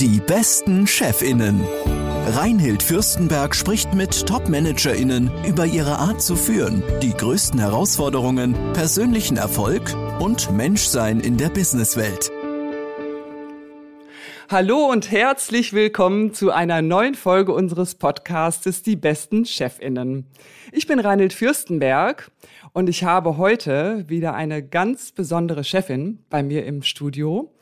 Die besten Chefinnen. Reinhild Fürstenberg spricht mit Top-ManagerInnen über ihre Art zu führen, die größten Herausforderungen, persönlichen Erfolg und Menschsein in der Businesswelt. Hallo und herzlich willkommen zu einer neuen Folge unseres Podcastes Die besten Chefinnen. Ich bin Reinhild Fürstenberg und ich habe heute wieder eine ganz besondere Chefin bei mir im Studio.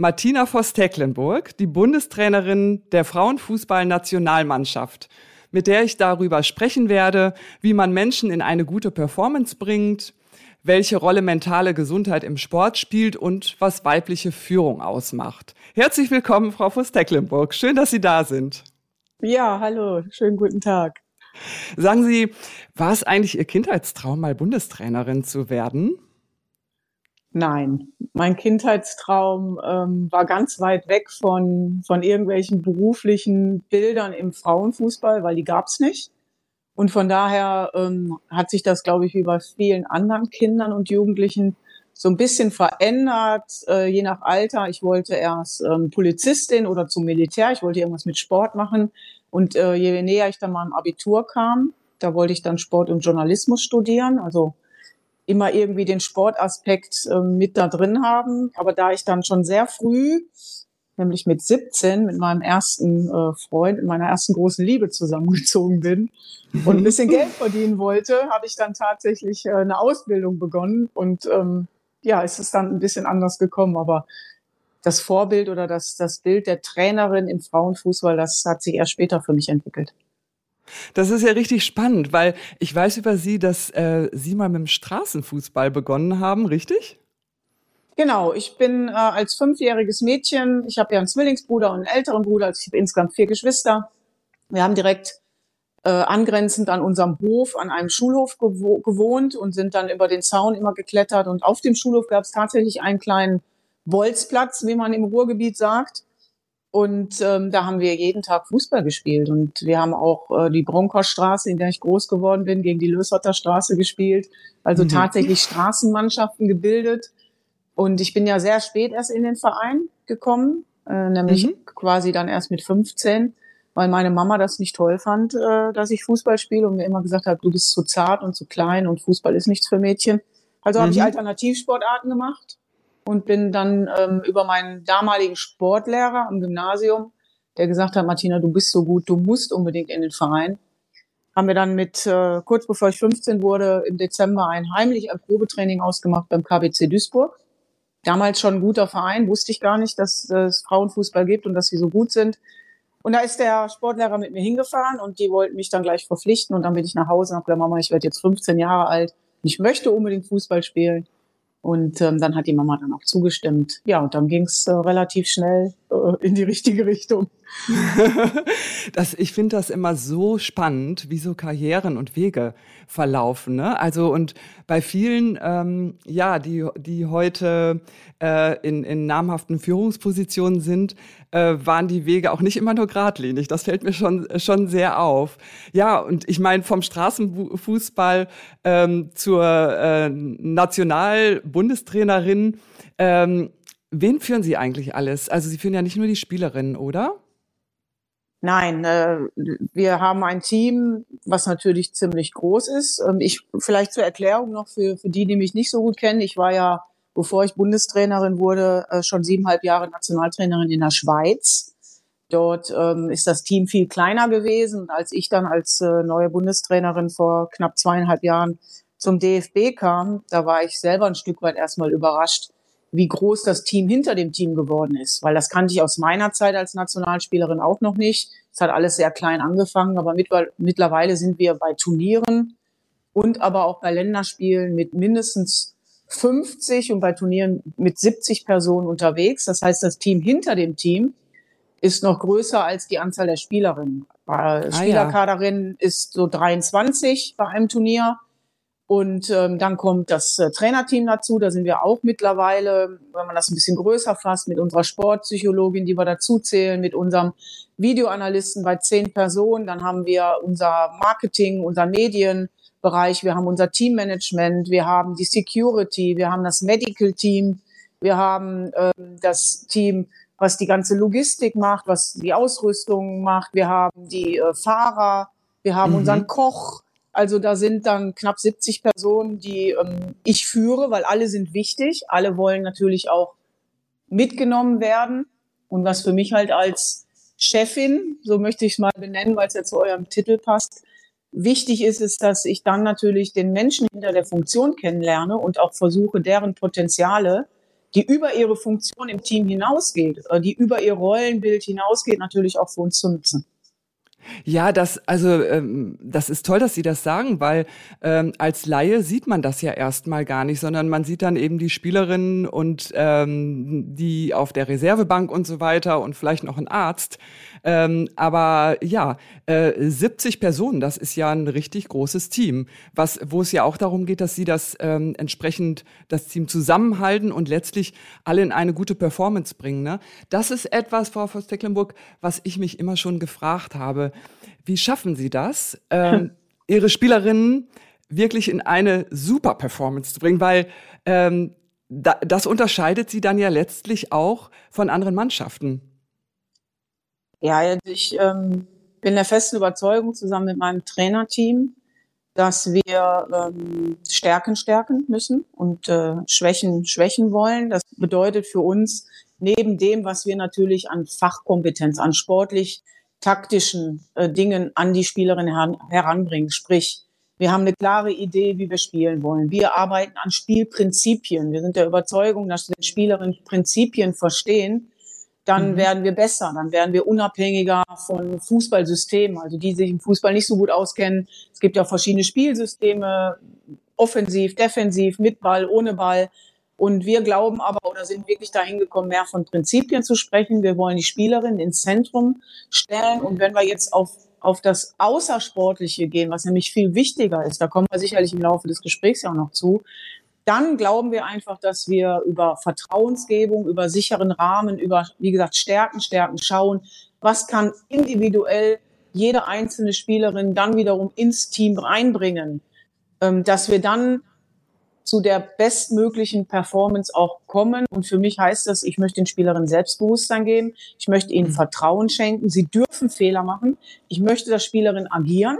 Martina Voss-Tecklenburg, die Bundestrainerin der Frauenfußball-Nationalmannschaft, mit der ich darüber sprechen werde, wie man Menschen in eine gute Performance bringt, welche Rolle mentale Gesundheit im Sport spielt und was weibliche Führung ausmacht. Herzlich willkommen, Frau Voss-Tecklenburg. Schön, dass Sie da sind. Ja, hallo. Schönen guten Tag. Sagen Sie, war es eigentlich Ihr Kindheitstraum, mal Bundestrainerin zu werden? Nein, mein Kindheitstraum ähm, war ganz weit weg von, von irgendwelchen beruflichen Bildern im Frauenfußball, weil die gab's nicht. Und von daher ähm, hat sich das, glaube ich, wie bei vielen anderen Kindern und Jugendlichen so ein bisschen verändert, äh, je nach Alter. Ich wollte erst ähm, Polizistin oder zum Militär, ich wollte irgendwas mit Sport machen. Und äh, je näher ich dann mal im Abitur kam, da wollte ich dann Sport und Journalismus studieren. Also immer irgendwie den Sportaspekt äh, mit da drin haben. Aber da ich dann schon sehr früh, nämlich mit 17, mit meinem ersten äh, Freund, mit meiner ersten großen Liebe zusammengezogen bin und ein bisschen Geld verdienen wollte, habe ich dann tatsächlich äh, eine Ausbildung begonnen. Und ähm, ja, es ist dann ein bisschen anders gekommen. Aber das Vorbild oder das, das Bild der Trainerin im Frauenfußball, das hat sich erst später für mich entwickelt. Das ist ja richtig spannend, weil ich weiß über Sie, dass äh, Sie mal mit dem Straßenfußball begonnen haben, richtig? Genau, ich bin äh, als fünfjähriges Mädchen, ich habe ja einen Zwillingsbruder und einen älteren Bruder, also ich habe insgesamt vier Geschwister. Wir haben direkt äh, angrenzend an unserem Hof, an einem Schulhof gewo gewohnt und sind dann über den Zaun immer geklettert. Und auf dem Schulhof gab es tatsächlich einen kleinen Bolzplatz, wie man im Ruhrgebiet sagt. Und ähm, da haben wir jeden Tag Fußball gespielt. Und wir haben auch äh, die Bronkerstraße, in der ich groß geworden bin, gegen die Löshotter Straße gespielt. Also mhm. tatsächlich Straßenmannschaften gebildet. Und ich bin ja sehr spät erst in den Verein gekommen, äh, nämlich mhm. quasi dann erst mit 15, weil meine Mama das nicht toll fand, äh, dass ich Fußball spiele und mir immer gesagt hat, du bist zu zart und zu klein und Fußball ist nichts für Mädchen. Also mhm. habe ich Alternativsportarten gemacht und bin dann ähm, über meinen damaligen Sportlehrer am Gymnasium, der gesagt hat, Martina, du bist so gut, du musst unbedingt in den Verein. Haben wir dann mit, äh, kurz bevor ich 15 wurde, im Dezember ein heimlich ein Probetraining ausgemacht beim KBC Duisburg. Damals schon ein guter Verein, wusste ich gar nicht, dass es Frauenfußball gibt und dass sie so gut sind. Und da ist der Sportlehrer mit mir hingefahren und die wollten mich dann gleich verpflichten. Und dann bin ich nach Hause und habe gesagt, Mama, ich werde jetzt 15 Jahre alt. Ich möchte unbedingt Fußball spielen. Und ähm, dann hat die Mama dann auch zugestimmt. Ja, und dann ging es äh, relativ schnell äh, in die richtige Richtung. das, ich finde das immer so spannend, wie so Karrieren und Wege verlaufen. Ne? Also und bei vielen, ähm, ja, die, die heute äh, in, in namhaften Führungspositionen sind, äh, waren die Wege auch nicht immer nur geradlinig. Das fällt mir schon, schon sehr auf. Ja, und ich meine, vom Straßenfußball ähm, zur äh, National-Bundestrainerin, ähm, wen führen Sie eigentlich alles? Also Sie führen ja nicht nur die Spielerinnen, oder? Nein, äh, wir haben ein Team, was natürlich ziemlich groß ist. Ähm, ich vielleicht zur Erklärung noch für, für die, die mich nicht so gut kennen. Ich war ja, bevor ich Bundestrainerin wurde, äh, schon siebeneinhalb Jahre Nationaltrainerin in der Schweiz. Dort ähm, ist das Team viel kleiner gewesen. Als ich dann als äh, neue Bundestrainerin vor knapp zweieinhalb Jahren zum DFB kam, da war ich selber ein Stück weit erstmal überrascht, wie groß das Team hinter dem Team geworden ist. Weil das kannte ich aus meiner Zeit als Nationalspielerin auch noch nicht. Es hat alles sehr klein angefangen, aber mittlerweile sind wir bei Turnieren und aber auch bei Länderspielen mit mindestens 50 und bei Turnieren mit 70 Personen unterwegs. Das heißt, das Team hinter dem Team ist noch größer als die Anzahl der Spielerinnen. Ah, Spielerkaderin ja. ist so 23 bei einem Turnier und ähm, dann kommt das äh, Trainerteam dazu. Da sind wir auch mittlerweile, wenn man das ein bisschen größer fasst, mit unserer Sportpsychologin, die wir dazu zählen, mit unserem Videoanalysten bei zehn Personen. Dann haben wir unser Marketing, unser Medienbereich, wir haben unser Teammanagement, wir haben die Security, wir haben das Medical Team, wir haben ähm, das Team was die ganze Logistik macht, was die Ausrüstung macht. Wir haben die äh, Fahrer, wir haben mhm. unseren Koch. Also da sind dann knapp 70 Personen, die ähm, ich führe, weil alle sind wichtig. Alle wollen natürlich auch mitgenommen werden. Und was für mich halt als Chefin, so möchte ich es mal benennen, weil es ja zu eurem Titel passt, wichtig ist, ist, dass ich dann natürlich den Menschen hinter der Funktion kennenlerne und auch versuche, deren Potenziale, die über ihre Funktion im Team hinausgeht, äh, die über ihr Rollenbild hinausgeht, natürlich auch für uns zu nutzen. Ja, das, also ähm, das ist toll, dass Sie das sagen, weil ähm, als Laie sieht man das ja erstmal gar nicht, sondern man sieht dann eben die Spielerinnen und ähm, die auf der Reservebank und so weiter und vielleicht noch ein Arzt. Ähm, aber ja, äh, 70 Personen, das ist ja ein richtig großes Team, was, wo es ja auch darum geht, dass sie das ähm, entsprechend das Team zusammenhalten und letztlich alle in eine gute Performance bringen. Ne? Das ist etwas, Frau Voss-Tecklenburg, was ich mich immer schon gefragt habe. Wie schaffen Sie das, ähm, Ihre Spielerinnen wirklich in eine super Performance zu bringen? Weil ähm, da, das unterscheidet sie dann ja letztlich auch von anderen Mannschaften. Ja, also ich ähm, bin der festen Überzeugung zusammen mit meinem Trainerteam, dass wir ähm, Stärken stärken müssen und äh, Schwächen schwächen wollen. Das bedeutet für uns neben dem, was wir natürlich an Fachkompetenz, an sportlich taktischen äh, Dingen an die Spielerin heran, heranbringen. Sprich, wir haben eine klare Idee, wie wir spielen wollen. Wir arbeiten an Spielprinzipien. Wir sind der Überzeugung, dass wenn Spielerinnen Prinzipien verstehen, dann mhm. werden wir besser, dann werden wir unabhängiger von Fußballsystemen, also die sich im Fußball nicht so gut auskennen. Es gibt ja verschiedene Spielsysteme, offensiv, defensiv, mit Ball, ohne Ball. Und wir glauben aber oder sind wirklich dahin gekommen, mehr von Prinzipien zu sprechen. Wir wollen die Spielerin ins Zentrum stellen. Und wenn wir jetzt auf, auf das Außersportliche gehen, was nämlich viel wichtiger ist, da kommen wir sicherlich im Laufe des Gesprächs ja auch noch zu, dann glauben wir einfach, dass wir über Vertrauensgebung, über sicheren Rahmen, über, wie gesagt, Stärken, Stärken schauen, was kann individuell jede einzelne Spielerin dann wiederum ins Team reinbringen, ähm, dass wir dann zu der bestmöglichen Performance auch kommen. Und für mich heißt das, ich möchte den Spielerinnen Selbstbewusstsein geben. Ich möchte ihnen mhm. Vertrauen schenken. Sie dürfen Fehler machen. Ich möchte, dass Spielerinnen agieren.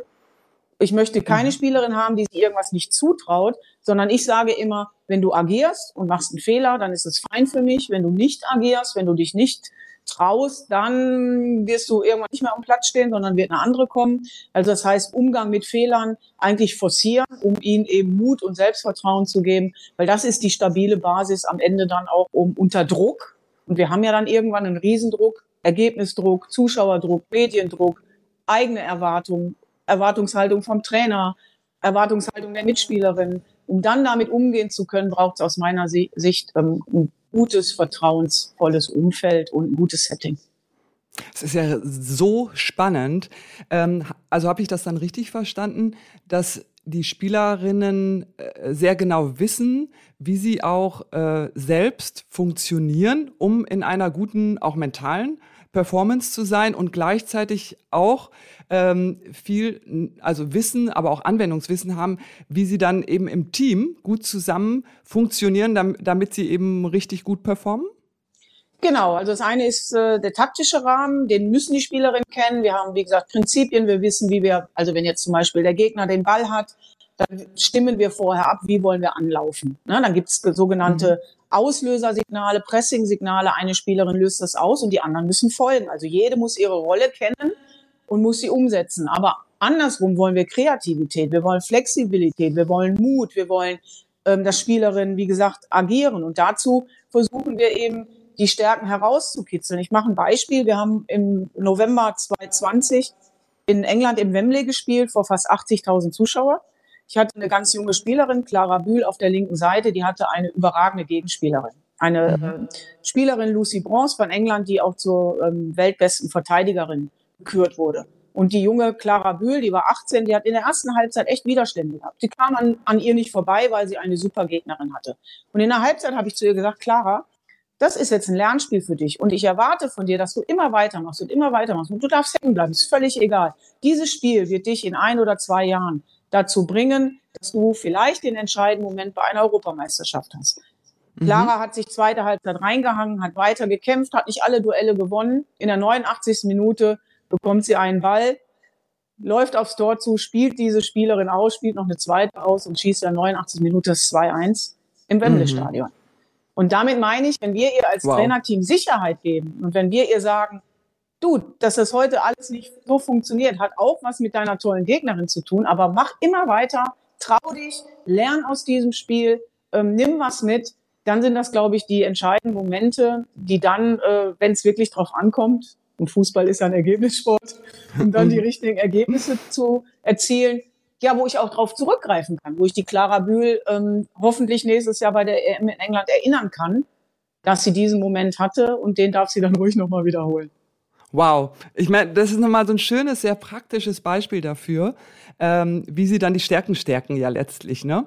Ich möchte keine mhm. Spielerin haben, die sich irgendwas nicht zutraut, sondern ich sage immer, wenn du agierst und machst einen Fehler, dann ist es fein für mich. Wenn du nicht agierst, wenn du dich nicht traust, dann wirst du irgendwann nicht mehr am Platz stehen, sondern wird eine andere kommen. Also das heißt, Umgang mit Fehlern eigentlich forcieren, um ihnen eben Mut und Selbstvertrauen zu geben, weil das ist die stabile Basis am Ende dann auch um unter Druck. Und wir haben ja dann irgendwann einen Riesendruck, Ergebnisdruck, Zuschauerdruck, Mediendruck, eigene Erwartungen, Erwartungshaltung vom Trainer, Erwartungshaltung der Mitspielerin. Um dann damit umgehen zu können, braucht es aus meiner Sicht ähm, ein gutes, vertrauensvolles Umfeld und ein gutes Setting. Es ist ja so spannend. Ähm, also habe ich das dann richtig verstanden, dass die Spielerinnen äh, sehr genau wissen, wie sie auch äh, selbst funktionieren, um in einer guten, auch mentalen Performance zu sein und gleichzeitig auch ähm, viel, also Wissen, aber auch Anwendungswissen haben, wie sie dann eben im Team gut zusammen funktionieren, damit, sie eben richtig gut performen? Genau, also das eine ist äh, der taktische Rahmen, den müssen die Spielerinnen kennen. Wir haben, wie gesagt, Prinzipien, wir wissen, wie wir, also wenn jetzt zum Beispiel der Gegner den Ball hat, dann stimmen wir vorher ab, wie wollen wir anlaufen. Ne? Dann gibt es sogenannte mhm. Auslösersignale, Pressing-Signale. Eine Spielerin löst das aus und die anderen müssen folgen. Also jede muss ihre Rolle kennen und muss sie umsetzen. Aber andersrum wollen wir Kreativität, wir wollen Flexibilität, wir wollen Mut, wir wollen, ähm, dass Spielerinnen, wie gesagt, agieren. Und dazu versuchen wir eben, die Stärken herauszukitzeln. Ich mache ein Beispiel. Wir haben im November 2020 in England im Wembley gespielt vor fast 80.000 Zuschauer. Ich hatte eine ganz junge Spielerin, Clara Bühl, auf der linken Seite, die hatte eine überragende Gegenspielerin. Eine mhm. äh, Spielerin Lucy Bronze von England, die auch zur ähm, weltbesten Verteidigerin gekürt wurde. Und die junge Clara Bühl, die war 18, die hat in der ersten Halbzeit echt Widerstände gehabt. Die kam an, an ihr nicht vorbei, weil sie eine super Gegnerin hatte. Und in der Halbzeit habe ich zu ihr gesagt, Clara, das ist jetzt ein Lernspiel für dich und ich erwarte von dir, dass du immer weitermachst und immer weitermachst und du darfst hängen bleiben, ist völlig egal. Dieses Spiel wird dich in ein oder zwei Jahren dazu bringen, dass du vielleicht den entscheidenden Moment bei einer Europameisterschaft hast. Mhm. Clara hat sich zweite Halbzeit reingehangen, hat weiter gekämpft, hat nicht alle Duelle gewonnen. In der 89. Minute bekommt sie einen Ball, läuft aufs Tor zu, spielt diese Spielerin aus, spielt noch eine zweite aus und schießt in der 89. Minute das 2-1 im Wembley-Stadion. Mhm. Und damit meine ich, wenn wir ihr als wow. Trainerteam Sicherheit geben und wenn wir ihr sagen, du, dass das heute alles nicht so funktioniert, hat auch was mit deiner tollen Gegnerin zu tun, aber mach immer weiter, trau dich, lern aus diesem Spiel, ähm, nimm was mit, dann sind das, glaube ich, die entscheidenden Momente, die dann, äh, wenn es wirklich drauf ankommt, und Fußball ist ja ein Ergebnissport, um dann die richtigen Ergebnisse zu erzielen, ja, wo ich auch drauf zurückgreifen kann, wo ich die Clara Bühl ähm, hoffentlich nächstes Jahr bei der EM in England erinnern kann, dass sie diesen Moment hatte und den darf sie dann ruhig nochmal wiederholen. Wow, ich meine, das ist nochmal so ein schönes, sehr praktisches Beispiel dafür, ähm, wie sie dann die Stärken stärken ja letztlich, ne?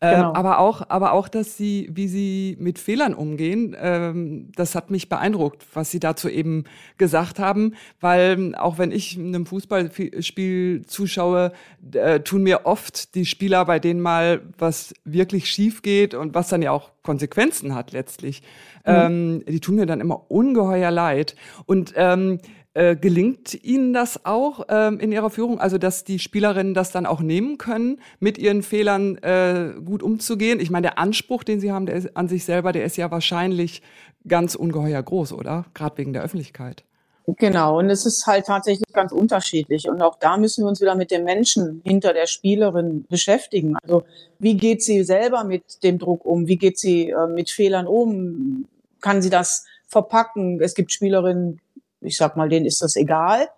Ähm, genau. Aber auch, aber auch, dass sie, wie sie mit Fehlern umgehen, ähm, das hat mich beeindruckt, was sie dazu eben gesagt haben, weil auch wenn ich einem Fußballspiel zuschaue, äh, tun mir oft die Spieler, bei denen mal was wirklich schief geht und was dann ja auch Konsequenzen hat letztlich, mhm. ähm, die tun mir dann immer ungeheuer leid und ähm, äh, gelingt Ihnen das auch ähm, in Ihrer Führung, also dass die Spielerinnen das dann auch nehmen können, mit ihren Fehlern äh, gut umzugehen? Ich meine, der Anspruch, den Sie haben der ist, an sich selber, der ist ja wahrscheinlich ganz ungeheuer groß, oder? Gerade wegen der Öffentlichkeit. Genau, und es ist halt tatsächlich ganz unterschiedlich. Und auch da müssen wir uns wieder mit dem Menschen hinter der Spielerin beschäftigen. Also wie geht sie selber mit dem Druck um? Wie geht sie äh, mit Fehlern um? Kann sie das verpacken? Es gibt Spielerinnen, ich sag mal, denen ist das egal.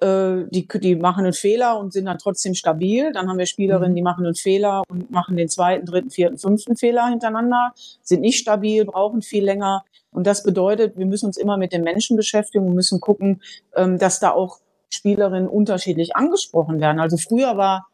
Äh, die, die machen einen Fehler und sind dann trotzdem stabil. Dann haben wir Spielerinnen, mhm. die machen einen Fehler und machen den zweiten, dritten, vierten, fünften Fehler hintereinander, sind nicht stabil, brauchen viel länger. Und das bedeutet, wir müssen uns immer mit den Menschen beschäftigen und müssen gucken, ähm, dass da auch Spielerinnen unterschiedlich angesprochen werden. Also früher war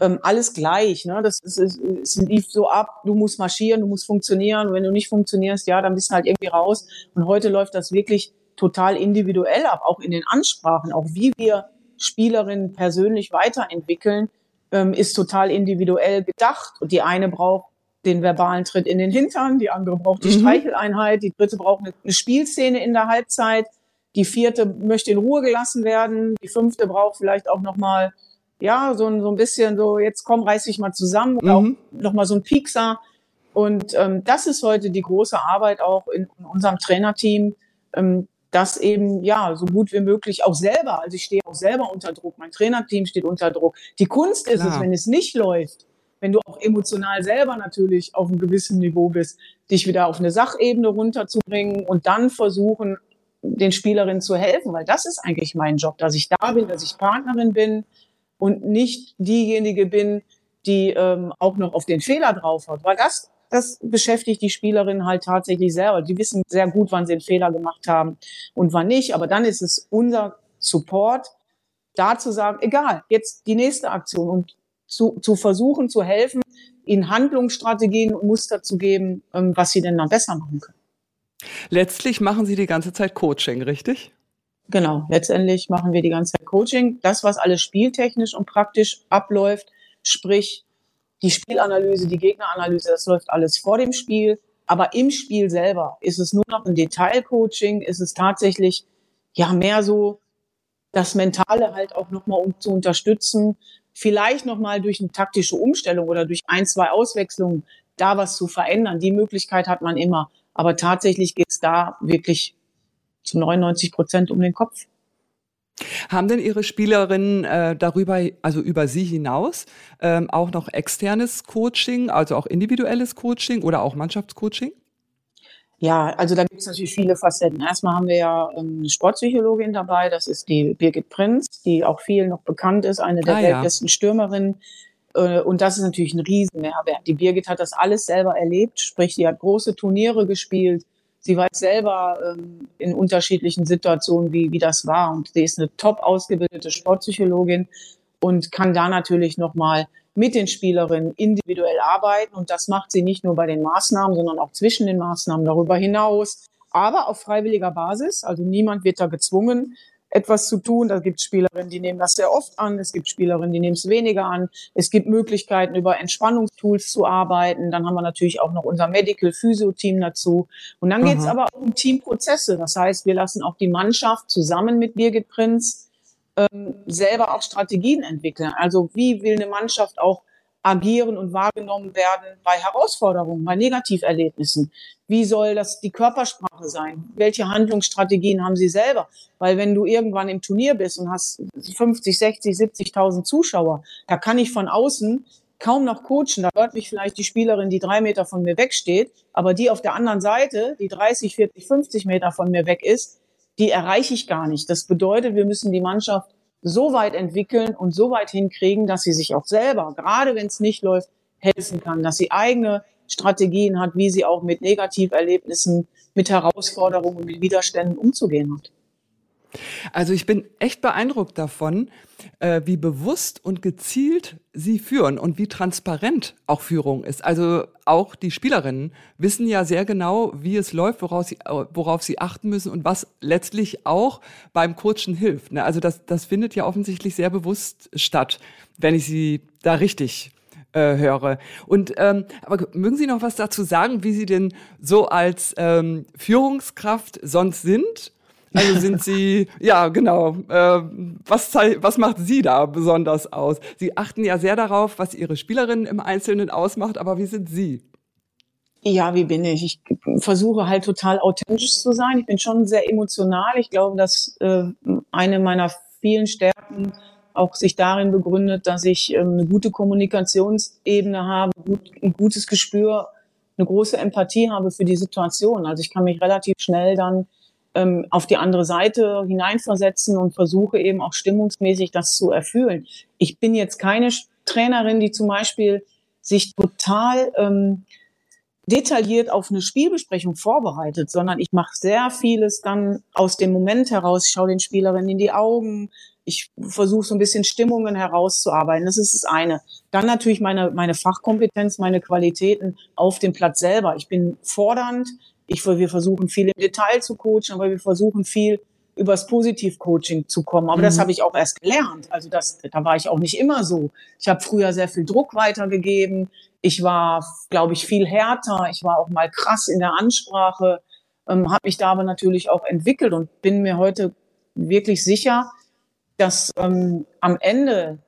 ähm, alles gleich. Ne? Das ist, ist, es lief so ab, du musst marschieren, du musst funktionieren. Und wenn du nicht funktionierst, ja, dann bist du halt irgendwie raus. Und heute läuft das wirklich total individuell ab, auch in den Ansprachen, auch wie wir Spielerinnen persönlich weiterentwickeln, ähm, ist total individuell gedacht. Und die eine braucht den verbalen Tritt in den Hintern, die andere braucht die mhm. Streicheleinheit, die dritte braucht eine, eine Spielszene in der Halbzeit, die vierte möchte in Ruhe gelassen werden, die fünfte braucht vielleicht auch noch mal ja so ein, so ein bisschen so jetzt komm reiß dich mal zusammen oder mhm. auch noch mal so ein Piekser und ähm, das ist heute die große Arbeit auch in, in unserem Trainerteam, ähm, das eben ja so gut wie möglich auch selber, also ich stehe auch selber unter Druck, mein Trainerteam steht unter Druck. Die Kunst ist Klar. es, wenn es nicht läuft, wenn du auch emotional selber natürlich auf einem gewissen Niveau bist, dich wieder auf eine Sachebene runterzubringen und dann versuchen, den Spielerinnen zu helfen, weil das ist eigentlich mein Job, dass ich da bin, dass ich Partnerin bin und nicht diejenige bin, die ähm, auch noch auf den Fehler drauf hat, weil das das beschäftigt die Spielerinnen halt tatsächlich selber. Die wissen sehr gut, wann sie einen Fehler gemacht haben und wann nicht. Aber dann ist es unser Support, da zu sagen, egal, jetzt die nächste Aktion und zu, zu versuchen, zu helfen, ihnen Handlungsstrategien und Muster zu geben, ähm, was sie denn dann besser machen können. Letztlich machen Sie die ganze Zeit Coaching, richtig? Genau, letztendlich machen wir die ganze Zeit Coaching. Das, was alles spieltechnisch und praktisch abläuft, sprich die Spielanalyse, die Gegneranalyse, das läuft alles vor dem Spiel. Aber im Spiel selber ist es nur noch ein Detailcoaching, ist es tatsächlich ja mehr so das Mentale halt auch nochmal um zu unterstützen, vielleicht nochmal durch eine taktische Umstellung oder durch ein, zwei Auswechslungen da was zu verändern. Die Möglichkeit hat man immer. Aber tatsächlich geht es da wirklich zu 99 Prozent um den Kopf. Haben denn Ihre Spielerinnen äh, darüber, also über Sie hinaus, ähm, auch noch externes Coaching, also auch individuelles Coaching oder auch Mannschaftscoaching? Ja, also da gibt es natürlich viele Facetten. Erstmal haben wir ja ähm, eine Sportpsychologin dabei, das ist die Birgit Prinz, die auch viel noch bekannt ist, eine der ah, weltbesten ja. Stürmerinnen. Äh, und das ist natürlich ein Riesenmehrwert. Die Birgit hat das alles selber erlebt, sprich, sie hat große Turniere gespielt, Sie weiß selber ähm, in unterschiedlichen Situationen, wie, wie das war. Und sie ist eine top ausgebildete Sportpsychologin und kann da natürlich nochmal mit den Spielerinnen individuell arbeiten. Und das macht sie nicht nur bei den Maßnahmen, sondern auch zwischen den Maßnahmen darüber hinaus. Aber auf freiwilliger Basis. Also niemand wird da gezwungen. Etwas zu tun. Da gibt es Spielerinnen, die nehmen das sehr oft an. Es gibt Spielerinnen, die nehmen es weniger an. Es gibt Möglichkeiten, über Entspannungstools zu arbeiten. Dann haben wir natürlich auch noch unser Medical Physio Team dazu. Und dann geht es aber auch um Teamprozesse. Das heißt, wir lassen auch die Mannschaft zusammen mit Birgit Prinz ähm, selber auch Strategien entwickeln. Also wie will eine Mannschaft auch agieren und wahrgenommen werden bei Herausforderungen, bei Negativerlebnissen? Wie soll das die Körpersprache sein? Welche Handlungsstrategien haben Sie selber? Weil wenn du irgendwann im Turnier bist und hast 50, 60, 70.000 Zuschauer, da kann ich von außen kaum noch coachen. Da hört mich vielleicht die Spielerin, die drei Meter von mir wegsteht, aber die auf der anderen Seite, die 30, 40, 50 Meter von mir weg ist, die erreiche ich gar nicht. Das bedeutet, wir müssen die Mannschaft so weit entwickeln und so weit hinkriegen, dass sie sich auch selber, gerade wenn es nicht läuft, helfen kann, dass sie eigene Strategien hat, wie sie auch mit Negativerlebnissen, mit Herausforderungen, mit Widerständen umzugehen hat. Also ich bin echt beeindruckt davon, äh, wie bewusst und gezielt sie führen und wie transparent auch Führung ist. Also auch die Spielerinnen wissen ja sehr genau, wie es läuft, worauf sie, worauf sie achten müssen und was letztlich auch beim Coachen hilft. Ne? Also das, das findet ja offensichtlich sehr bewusst statt, wenn ich sie da richtig äh, höre. Und ähm, aber mögen Sie noch was dazu sagen, wie Sie denn so als ähm, Führungskraft sonst sind? Also sind Sie, ja genau, äh, was, was macht Sie da besonders aus? Sie achten ja sehr darauf, was Ihre Spielerinnen im Einzelnen ausmacht, aber wie sind Sie? Ja, wie bin ich? Ich versuche halt total authentisch zu sein. Ich bin schon sehr emotional. Ich glaube, dass äh, eine meiner vielen Stärken auch sich darin begründet, dass ich ähm, eine gute Kommunikationsebene habe, gut, ein gutes Gespür, eine große Empathie habe für die Situation. Also ich kann mich relativ schnell dann ähm, auf die andere Seite hineinversetzen und versuche eben auch stimmungsmäßig das zu erfüllen. Ich bin jetzt keine Trainerin, die zum Beispiel sich total ähm, detailliert auf eine Spielbesprechung vorbereitet, sondern ich mache sehr vieles dann aus dem Moment heraus. Ich schaue den Spielerinnen in die Augen. Ich versuche so ein bisschen Stimmungen herauszuarbeiten. Das ist das eine. Dann natürlich meine, meine Fachkompetenz, meine Qualitäten auf dem Platz selber. Ich bin fordernd, ich, wir versuchen viel im Detail zu coachen, aber wir versuchen viel übers Positiv-Coaching zu kommen. Aber mhm. das habe ich auch erst gelernt. Also das, da war ich auch nicht immer so. Ich habe früher sehr viel Druck weitergegeben. Ich war, glaube ich, viel härter. Ich war auch mal krass in der Ansprache, ähm, habe mich da aber natürlich auch entwickelt und bin mir heute wirklich sicher, dass ähm, am Ende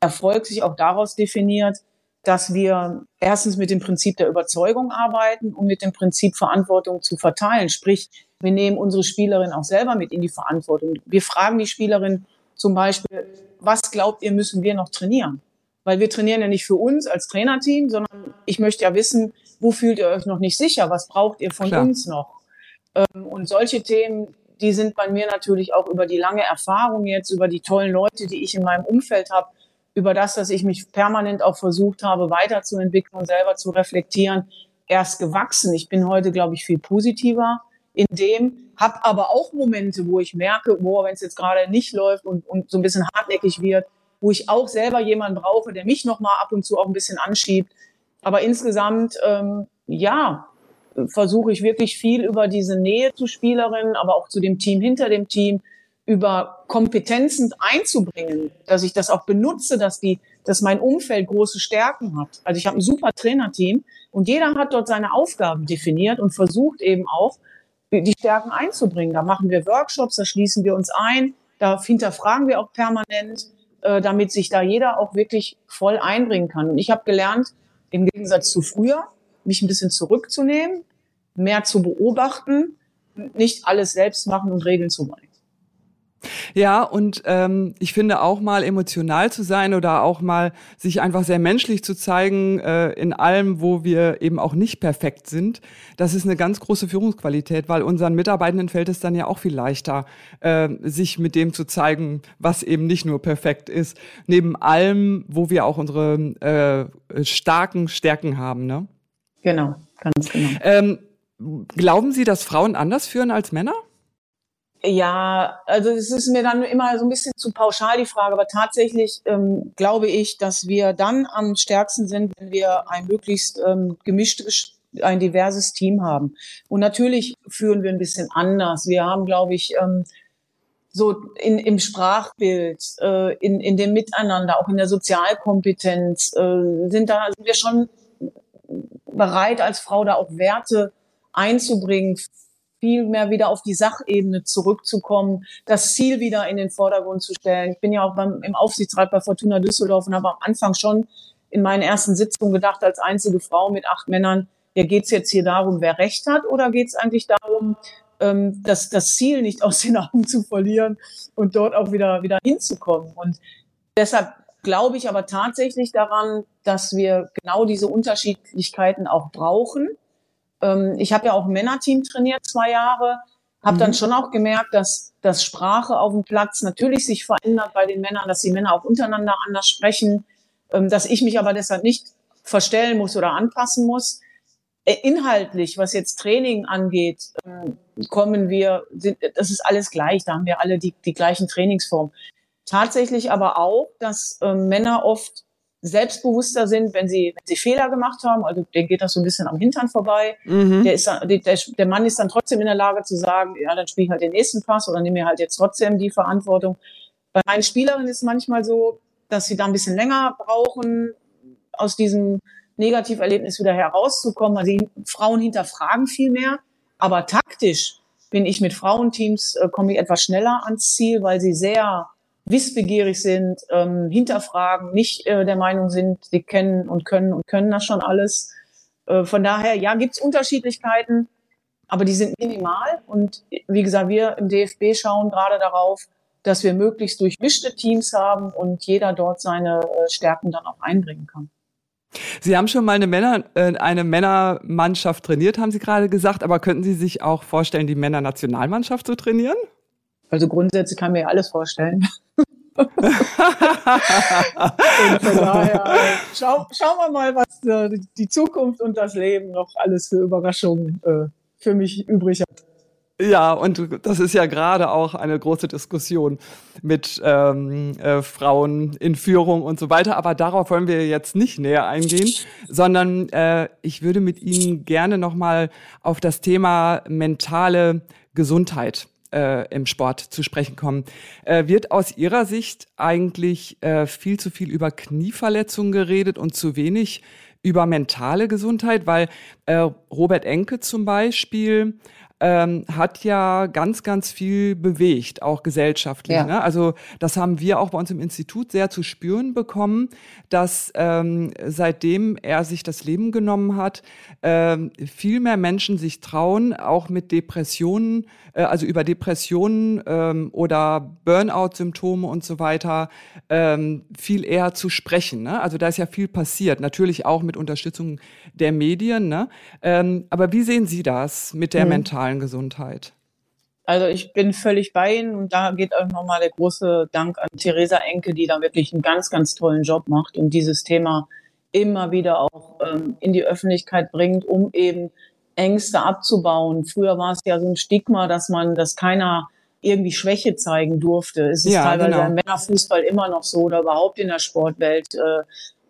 Erfolg sich auch daraus definiert, dass wir erstens mit dem Prinzip der Überzeugung arbeiten und mit dem Prinzip Verantwortung zu verteilen. Sprich, wir nehmen unsere Spielerin auch selber mit in die Verantwortung. Wir fragen die Spielerin zum Beispiel, was glaubt ihr, müssen wir noch trainieren? Weil wir trainieren ja nicht für uns als Trainerteam, sondern ich möchte ja wissen, wo fühlt ihr euch noch nicht sicher? Was braucht ihr von Klar. uns noch? Ähm, und solche Themen, die sind bei mir natürlich auch über die lange Erfahrung jetzt, über die tollen Leute, die ich in meinem Umfeld habe, über das, dass ich mich permanent auch versucht habe, weiterzuentwickeln und selber zu reflektieren, erst gewachsen. Ich bin heute, glaube ich, viel positiver in dem, habe aber auch Momente, wo ich merke, boah, wenn es jetzt gerade nicht läuft und, und so ein bisschen hartnäckig wird, wo ich auch selber jemanden brauche, der mich nochmal ab und zu auch ein bisschen anschiebt. Aber insgesamt, ähm, ja, versuche ich wirklich viel über diese Nähe zu Spielerinnen, aber auch zu dem Team hinter dem Team, über Kompetenzen einzubringen, dass ich das auch benutze, dass die, dass mein Umfeld große Stärken hat. Also ich habe ein super Trainerteam und jeder hat dort seine Aufgaben definiert und versucht eben auch die Stärken einzubringen. Da machen wir Workshops, da schließen wir uns ein, da hinterfragen wir auch permanent, äh, damit sich da jeder auch wirklich voll einbringen kann. Und ich habe gelernt, im Gegensatz zu früher, mich ein bisschen zurückzunehmen, mehr zu beobachten, nicht alles selbst machen und regeln zu wollen. Ja, und ähm, ich finde auch mal emotional zu sein oder auch mal sich einfach sehr menschlich zu zeigen äh, in allem, wo wir eben auch nicht perfekt sind, das ist eine ganz große Führungsqualität, weil unseren Mitarbeitenden fällt es dann ja auch viel leichter, äh, sich mit dem zu zeigen, was eben nicht nur perfekt ist, neben allem, wo wir auch unsere äh, starken Stärken haben. Ne? Genau, ganz genau. Ähm, glauben Sie, dass Frauen anders führen als Männer? Ja, also es ist mir dann immer so ein bisschen zu pauschal die Frage, aber tatsächlich ähm, glaube ich, dass wir dann am stärksten sind, wenn wir ein möglichst ähm, gemischtes, ein diverses Team haben. Und natürlich führen wir ein bisschen anders. Wir haben, glaube ich, ähm, so in, im Sprachbild, äh, in, in dem Miteinander, auch in der Sozialkompetenz, äh, sind da sind wir schon bereit, als Frau da auch Werte einzubringen, viel mehr wieder auf die Sachebene zurückzukommen, das Ziel wieder in den Vordergrund zu stellen. Ich bin ja auch beim, im Aufsichtsrat bei Fortuna Düsseldorf und habe am Anfang schon in meinen ersten Sitzungen gedacht, als einzige Frau mit acht Männern, ja, geht es jetzt hier darum, wer Recht hat, oder geht es eigentlich darum, ähm, das, das Ziel nicht aus den Augen zu verlieren und dort auch wieder, wieder hinzukommen? Und deshalb glaube ich aber tatsächlich daran, dass wir genau diese Unterschiedlichkeiten auch brauchen. Ähm, ich habe ja auch ein Männerteam trainiert, zwei Jahre, habe mhm. dann schon auch gemerkt, dass, dass Sprache auf dem Platz natürlich sich verändert bei den Männern, dass die Männer auch untereinander anders sprechen, ähm, dass ich mich aber deshalb nicht verstellen muss oder anpassen muss. Äh, inhaltlich, was jetzt Training angeht, ähm, kommen wir, sind, das ist alles gleich, da haben wir alle die, die gleichen Trainingsformen. Tatsächlich aber auch, dass äh, Männer oft selbstbewusster sind, wenn sie, wenn sie Fehler gemacht haben. Also denen geht das so ein bisschen am Hintern vorbei. Mhm. Der, ist dann, der, der Mann ist dann trotzdem in der Lage zu sagen, ja, dann spiele ich halt den nächsten Pass oder nehme mir halt jetzt trotzdem die Verantwortung. Bei meinen Spielerinnen ist es manchmal so, dass sie da ein bisschen länger brauchen, aus diesem Negativerlebnis wieder herauszukommen. Also die Frauen hinterfragen viel mehr, aber taktisch bin ich mit Frauenteams, äh, komme ich etwas schneller ans Ziel, weil sie sehr wissbegierig sind, ähm, hinterfragen, nicht äh, der Meinung sind, sie kennen und können und können das schon alles. Äh, von daher, ja, gibt's Unterschiedlichkeiten, aber die sind minimal. Und wie gesagt, wir im DFB schauen gerade darauf, dass wir möglichst durchmischte Teams haben und jeder dort seine äh, Stärken dann auch einbringen kann. Sie haben schon mal eine, Männer, äh, eine Männermannschaft trainiert, haben Sie gerade gesagt, aber könnten Sie sich auch vorstellen, die Männernationalmannschaft zu trainieren? Also grundsätzlich kann mir ja alles vorstellen. und von daher, schau, schauen wir mal, was äh, die Zukunft und das Leben noch alles für Überraschungen äh, für mich übrig hat. Ja, und das ist ja gerade auch eine große Diskussion mit ähm, äh, Frauen in Führung und so weiter. Aber darauf wollen wir jetzt nicht näher eingehen, sondern äh, ich würde mit Ihnen gerne nochmal auf das Thema mentale Gesundheit äh, im Sport zu sprechen kommen. Äh, wird aus Ihrer Sicht eigentlich äh, viel zu viel über Knieverletzungen geredet und zu wenig über mentale Gesundheit? Weil äh, Robert Enke zum Beispiel ähm, hat ja ganz, ganz viel bewegt, auch gesellschaftlich. Ja. Ne? Also das haben wir auch bei uns im Institut sehr zu spüren bekommen, dass ähm, seitdem er sich das Leben genommen hat, ähm, viel mehr Menschen sich trauen, auch mit Depressionen, äh, also über Depressionen ähm, oder Burnout-Symptome und so weiter, ähm, viel eher zu sprechen. Ne? Also da ist ja viel passiert, natürlich auch mit Unterstützung der Medien. Ne? Ähm, aber wie sehen Sie das mit der mhm. mentalen mentalen Gesundheit? Also ich bin völlig bei Ihnen und da geht auch nochmal der große Dank an Theresa Enke, die da wirklich einen ganz, ganz tollen Job macht und dieses Thema immer wieder auch ähm, in die Öffentlichkeit bringt, um eben Ängste abzubauen. Früher war es ja so ein Stigma, dass man, dass keiner irgendwie Schwäche zeigen durfte. Es ist ja, teilweise genau. im Männerfußball immer noch so oder überhaupt in der Sportwelt. Äh,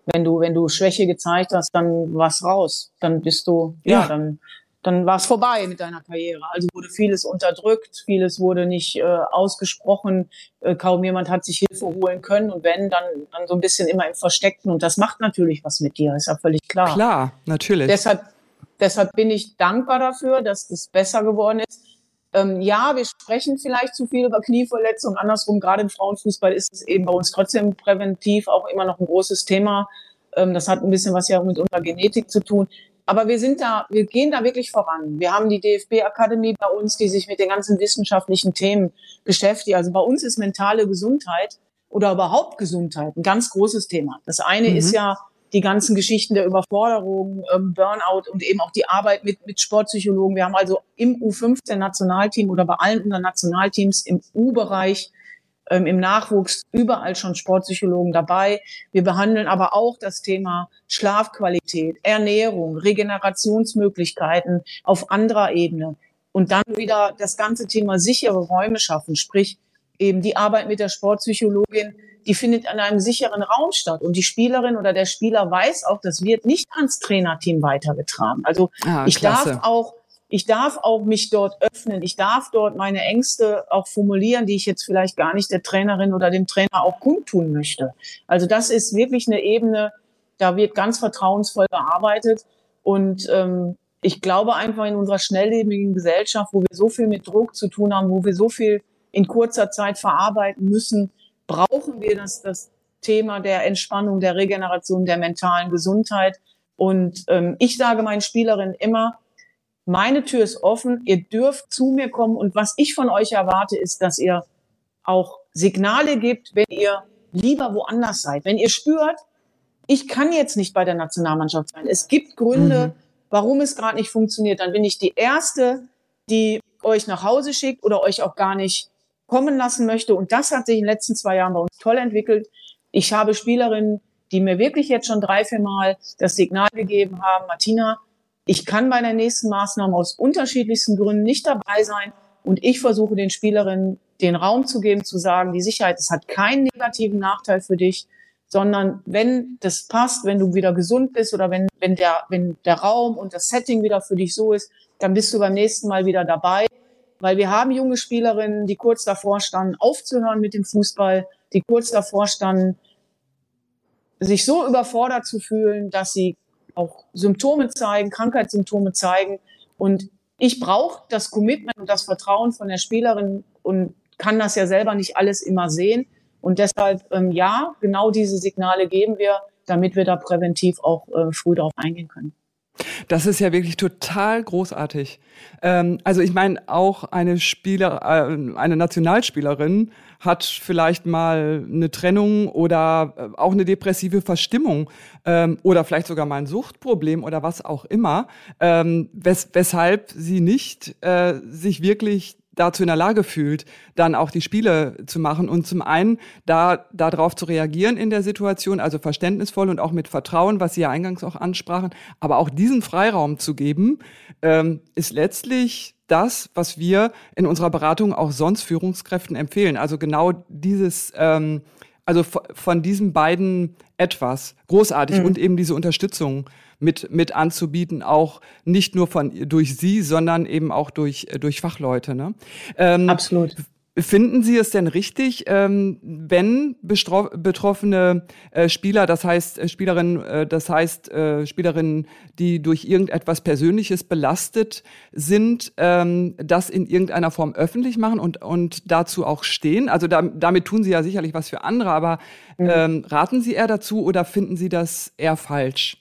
wenn du, wenn du Schwäche gezeigt hast, dann war's raus. Dann bist du, ja, ja dann dann war es vorbei mit deiner Karriere. Also wurde vieles unterdrückt, vieles wurde nicht äh, ausgesprochen, äh, kaum jemand hat sich Hilfe holen können und wenn, dann, dann so ein bisschen immer im Versteckten und das macht natürlich was mit dir, ist ja völlig klar. Klar, natürlich. Deshalb, deshalb bin ich dankbar dafür, dass das besser geworden ist. Ähm, ja, wir sprechen vielleicht zu viel über Knieverletzungen. Andersrum, gerade im Frauenfußball ist es eben bei uns trotzdem präventiv auch immer noch ein großes Thema. Ähm, das hat ein bisschen was ja mit unserer Genetik zu tun. Aber wir sind da, wir gehen da wirklich voran. Wir haben die DFB-Akademie bei uns, die sich mit den ganzen wissenschaftlichen Themen beschäftigt. Also bei uns ist mentale Gesundheit oder überhaupt Gesundheit ein ganz großes Thema. Das eine mhm. ist ja die ganzen Geschichten der Überforderung, ähm, Burnout und eben auch die Arbeit mit, mit Sportpsychologen. Wir haben also im U15-Nationalteam oder bei allen unseren Nationalteams im U-Bereich ähm, im Nachwuchs überall schon Sportpsychologen dabei. Wir behandeln aber auch das Thema Schlafqualität, Ernährung, Regenerationsmöglichkeiten auf anderer Ebene. Und dann wieder das ganze Thema sichere Räume schaffen, sprich eben die Arbeit mit der Sportpsychologin, die findet an einem sicheren Raum statt. Und die Spielerin oder der Spieler weiß auch, das wird nicht ans Trainerteam weitergetragen. Also ah, ich klasse. darf auch ich darf auch mich dort öffnen. Ich darf dort meine Ängste auch formulieren, die ich jetzt vielleicht gar nicht der Trainerin oder dem Trainer auch kundtun möchte. Also das ist wirklich eine Ebene, da wird ganz vertrauensvoll gearbeitet. Und ähm, ich glaube einfach in unserer schnelllebigen Gesellschaft, wo wir so viel mit Druck zu tun haben, wo wir so viel in kurzer Zeit verarbeiten müssen, brauchen wir das, das Thema der Entspannung, der Regeneration, der mentalen Gesundheit. Und ähm, ich sage meinen Spielerinnen immer, meine Tür ist offen, ihr dürft zu mir kommen und was ich von euch erwarte, ist, dass ihr auch Signale gibt, wenn ihr lieber woanders seid. Wenn ihr spürt, ich kann jetzt nicht bei der Nationalmannschaft sein. Es gibt Gründe, mhm. warum es gerade nicht funktioniert. Dann bin ich die Erste, die euch nach Hause schickt oder euch auch gar nicht kommen lassen möchte. Und das hat sich in den letzten zwei Jahren bei uns toll entwickelt. Ich habe Spielerinnen, die mir wirklich jetzt schon drei, vier Mal das Signal gegeben haben, Martina, ich kann bei der nächsten Maßnahme aus unterschiedlichsten Gründen nicht dabei sein. Und ich versuche den Spielerinnen den Raum zu geben, zu sagen, die Sicherheit, es hat keinen negativen Nachteil für dich, sondern wenn das passt, wenn du wieder gesund bist oder wenn, wenn, der, wenn der Raum und das Setting wieder für dich so ist, dann bist du beim nächsten Mal wieder dabei. Weil wir haben junge Spielerinnen, die kurz davor standen, aufzuhören mit dem Fußball, die kurz davor standen, sich so überfordert zu fühlen, dass sie auch Symptome zeigen, Krankheitssymptome zeigen. Und ich brauche das Commitment und das Vertrauen von der Spielerin und kann das ja selber nicht alles immer sehen. Und deshalb, ähm, ja, genau diese Signale geben wir, damit wir da präventiv auch äh, früh darauf eingehen können. Das ist ja wirklich total großartig. Ähm, also ich meine, auch eine Spieler, äh, eine Nationalspielerin hat vielleicht mal eine Trennung oder äh, auch eine depressive Verstimmung ähm, oder vielleicht sogar mal ein Suchtproblem oder was auch immer, ähm, wes weshalb sie nicht äh, sich wirklich dazu in der Lage fühlt, dann auch die Spiele zu machen und zum einen da darauf zu reagieren in der Situation, also verständnisvoll und auch mit Vertrauen, was Sie ja eingangs auch ansprachen, aber auch diesen Freiraum zu geben, ähm, ist letztlich das, was wir in unserer Beratung auch sonst Führungskräften empfehlen. Also genau dieses ähm, also von diesen beiden etwas großartig mhm. und eben diese Unterstützung mit, mit anzubieten, auch nicht nur von durch Sie, sondern eben auch durch, durch Fachleute. Ne? Ähm, Absolut. Finden Sie es denn richtig, ähm, wenn betroffene äh, Spieler, das heißt äh, Spielerinnen, äh, das heißt äh, Spielerinnen, die durch irgendetwas Persönliches belastet sind, ähm, das in irgendeiner Form öffentlich machen und, und dazu auch stehen? Also da, damit tun Sie ja sicherlich was für andere, aber mhm. ähm, raten Sie eher dazu oder finden Sie das eher falsch?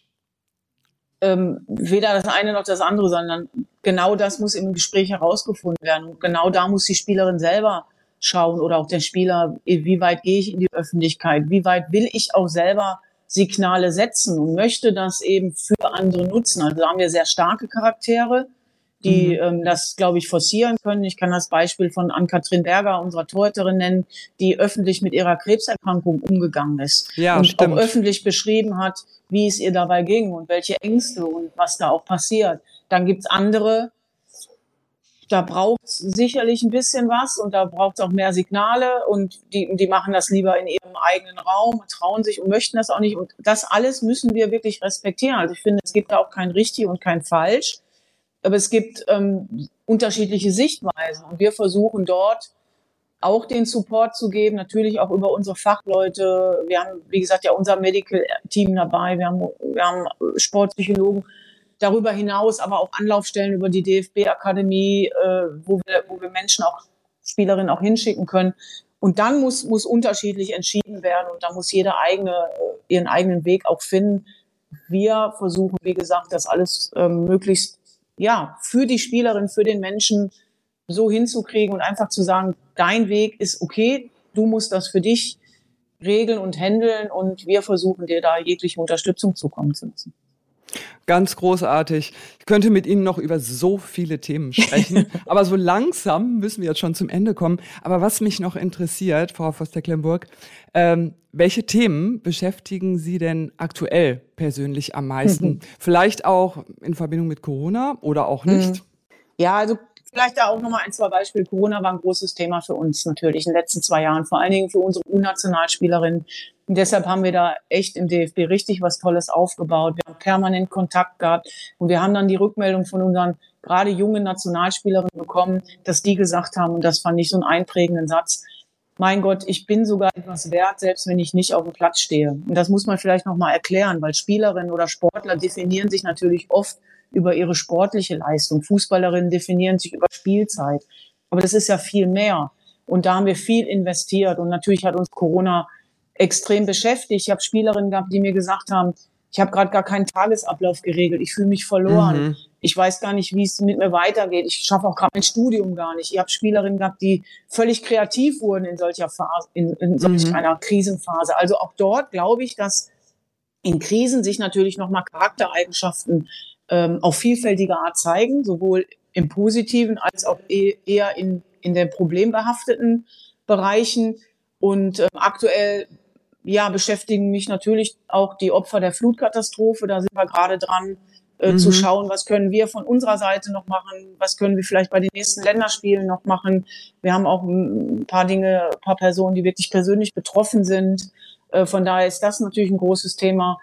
Ähm, weder das eine noch das andere, sondern genau das muss im Gespräch herausgefunden werden. Und genau da muss die Spielerin selber schauen oder auch der Spieler, wie weit gehe ich in die Öffentlichkeit, wie weit will ich auch selber Signale setzen und möchte das eben für andere nutzen. Also da haben wir sehr starke Charaktere, die mhm. ähm, das, glaube ich, forcieren können. Ich kann das Beispiel von Ann-Kathrin Berger, unserer Torhüterin, nennen, die öffentlich mit ihrer Krebserkrankung umgegangen ist ja, und stimmt. auch öffentlich beschrieben hat, wie es ihr dabei ging und welche Ängste und was da auch passiert. Dann gibt's andere, da braucht sicherlich ein bisschen was und da braucht es auch mehr Signale und die, die machen das lieber in ihrem eigenen Raum, trauen sich und möchten das auch nicht. Und das alles müssen wir wirklich respektieren. Also ich finde, es gibt da auch kein richtig und kein falsch, aber es gibt ähm, unterschiedliche Sichtweisen und wir versuchen dort auch den Support zu geben, natürlich auch über unsere Fachleute. Wir haben, wie gesagt, ja unser Medical-Team dabei, wir haben, wir haben Sportpsychologen darüber hinaus, aber auch Anlaufstellen über die DFB-Akademie, äh, wo, wir, wo wir Menschen auch, Spielerinnen auch hinschicken können. Und dann muss, muss unterschiedlich entschieden werden und da muss jeder eigene, äh, ihren eigenen Weg auch finden. Wir versuchen, wie gesagt, das alles ähm, möglichst, ja, für die Spielerin, für den Menschen so hinzukriegen und einfach zu sagen, dein Weg ist okay, du musst das für dich regeln und handeln und wir versuchen dir da jegliche Unterstützung zukommen zu lassen. Ganz großartig. Ich könnte mit Ihnen noch über so viele Themen sprechen, aber so langsam müssen wir jetzt schon zum Ende kommen. Aber was mich noch interessiert, Frau Voss-Tecklenburg, ähm, welche Themen beschäftigen Sie denn aktuell persönlich am meisten? Mhm. Vielleicht auch in Verbindung mit Corona oder auch nicht? Mhm. Ja, also Vielleicht da auch nochmal ein, zwei Beispiele. Corona war ein großes Thema für uns natürlich in den letzten zwei Jahren, vor allen Dingen für unsere U-Nationalspielerinnen. Und deshalb haben wir da echt im DFB richtig was Tolles aufgebaut. Wir haben permanent Kontakt gehabt und wir haben dann die Rückmeldung von unseren gerade jungen Nationalspielerinnen bekommen, dass die gesagt haben, und das fand ich so einen einprägenden Satz, mein Gott, ich bin sogar etwas wert, selbst wenn ich nicht auf dem Platz stehe. Und das muss man vielleicht nochmal erklären, weil Spielerinnen oder Sportler definieren sich natürlich oft über ihre sportliche Leistung. Fußballerinnen definieren sich über Spielzeit. Aber das ist ja viel mehr. Und da haben wir viel investiert. Und natürlich hat uns Corona extrem beschäftigt. Ich habe Spielerinnen gehabt, die mir gesagt haben, ich habe gerade gar keinen Tagesablauf geregelt, ich fühle mich verloren, mhm. ich weiß gar nicht, wie es mit mir weitergeht, ich schaffe auch gerade mein Studium gar nicht. Ich habe Spielerinnen gehabt, die völlig kreativ wurden in solcher Phase, in, in solch mhm. einer Krisenphase. Also auch dort glaube ich, dass in Krisen sich natürlich nochmal Charaktereigenschaften ähm, auf vielfältige Art zeigen, sowohl im positiven als auch e eher in, in den problembehafteten Bereichen. Und ähm, aktuell ja, beschäftigen mich natürlich auch die Opfer der Flutkatastrophe. Da sind wir gerade dran, äh, mhm. zu schauen, was können wir von unserer Seite noch machen, was können wir vielleicht bei den nächsten Länderspielen noch machen. Wir haben auch ein paar Dinge, ein paar Personen, die wirklich persönlich betroffen sind. Äh, von daher ist das natürlich ein großes Thema.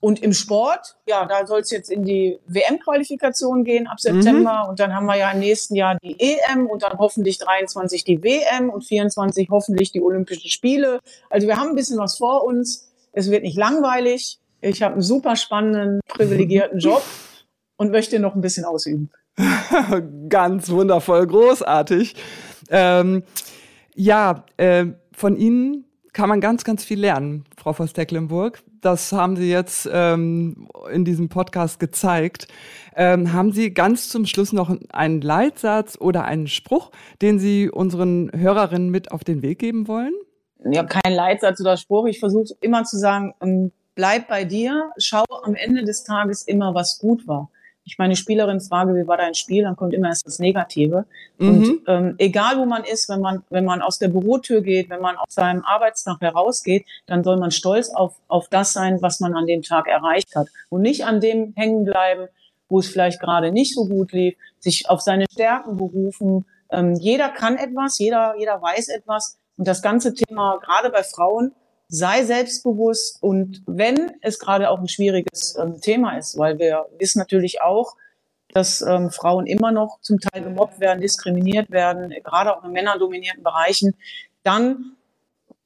Und im Sport, ja, da soll es jetzt in die WM-Qualifikation gehen ab September. Mhm. Und dann haben wir ja im nächsten Jahr die EM und dann hoffentlich 23 die WM und 24 hoffentlich die Olympischen Spiele. Also wir haben ein bisschen was vor uns. Es wird nicht langweilig. Ich habe einen super spannenden, privilegierten Job und möchte noch ein bisschen ausüben. Ganz wundervoll, großartig. Ähm, ja, äh, von Ihnen kann man ganz, ganz viel lernen, Frau Voss-Tecklenburg. Das haben Sie jetzt ähm, in diesem Podcast gezeigt. Ähm, haben Sie ganz zum Schluss noch einen Leitsatz oder einen Spruch, den Sie unseren Hörerinnen mit auf den Weg geben wollen? Ja, kein Leitsatz oder Spruch. Ich versuche immer zu sagen, ähm, bleib bei dir, schau am Ende des Tages immer, was gut war ich meine Spielerin frage, wie war dein Spiel, dann kommt immer erst das Negative. Mhm. Und ähm, egal wo man ist, wenn man, wenn man aus der Bürotür geht, wenn man aus seinem Arbeitstag herausgeht, dann soll man stolz auf, auf das sein, was man an dem Tag erreicht hat. Und nicht an dem hängen bleiben, wo es vielleicht gerade nicht so gut lief, sich auf seine Stärken berufen. Ähm, jeder kann etwas, jeder, jeder weiß etwas. Und das ganze Thema, gerade bei Frauen, sei selbstbewusst und wenn es gerade auch ein schwieriges ähm, Thema ist, weil wir wissen natürlich auch, dass ähm, Frauen immer noch zum Teil gemobbt werden, diskriminiert werden, gerade auch in männerdominierten Bereichen, dann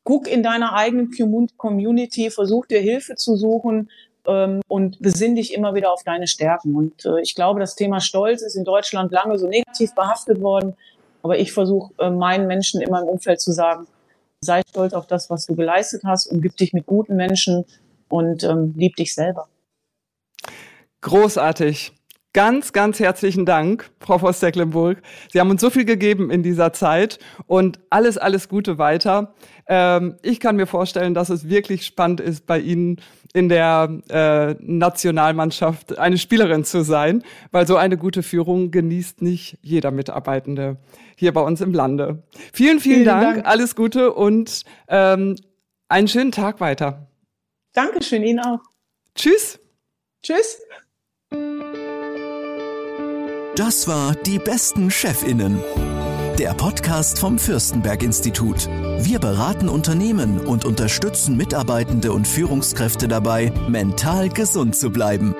guck in deiner eigenen Community, versuch dir Hilfe zu suchen ähm, und besinn dich immer wieder auf deine Stärken. Und äh, ich glaube, das Thema Stolz ist in Deutschland lange so negativ behaftet worden, aber ich versuche äh, meinen Menschen immer im Umfeld zu sagen, sei stolz auf das, was du geleistet hast, umgib dich mit guten Menschen und ähm, lieb dich selber. Großartig. Ganz, ganz herzlichen Dank, Frau Voss-Tecklenburg. Sie haben uns so viel gegeben in dieser Zeit und alles, alles Gute weiter. Ähm, ich kann mir vorstellen, dass es wirklich spannend ist, bei Ihnen in der äh, Nationalmannschaft eine Spielerin zu sein, weil so eine gute Führung genießt nicht jeder Mitarbeitende hier bei uns im Lande. Vielen, vielen, vielen Dank, Dank, alles Gute und ähm, einen schönen Tag weiter. Dankeschön, Ihnen auch. Tschüss. Tschüss. Das war Die besten Chefinnen. Der Podcast vom Fürstenberg Institut. Wir beraten Unternehmen und unterstützen Mitarbeitende und Führungskräfte dabei, mental gesund zu bleiben.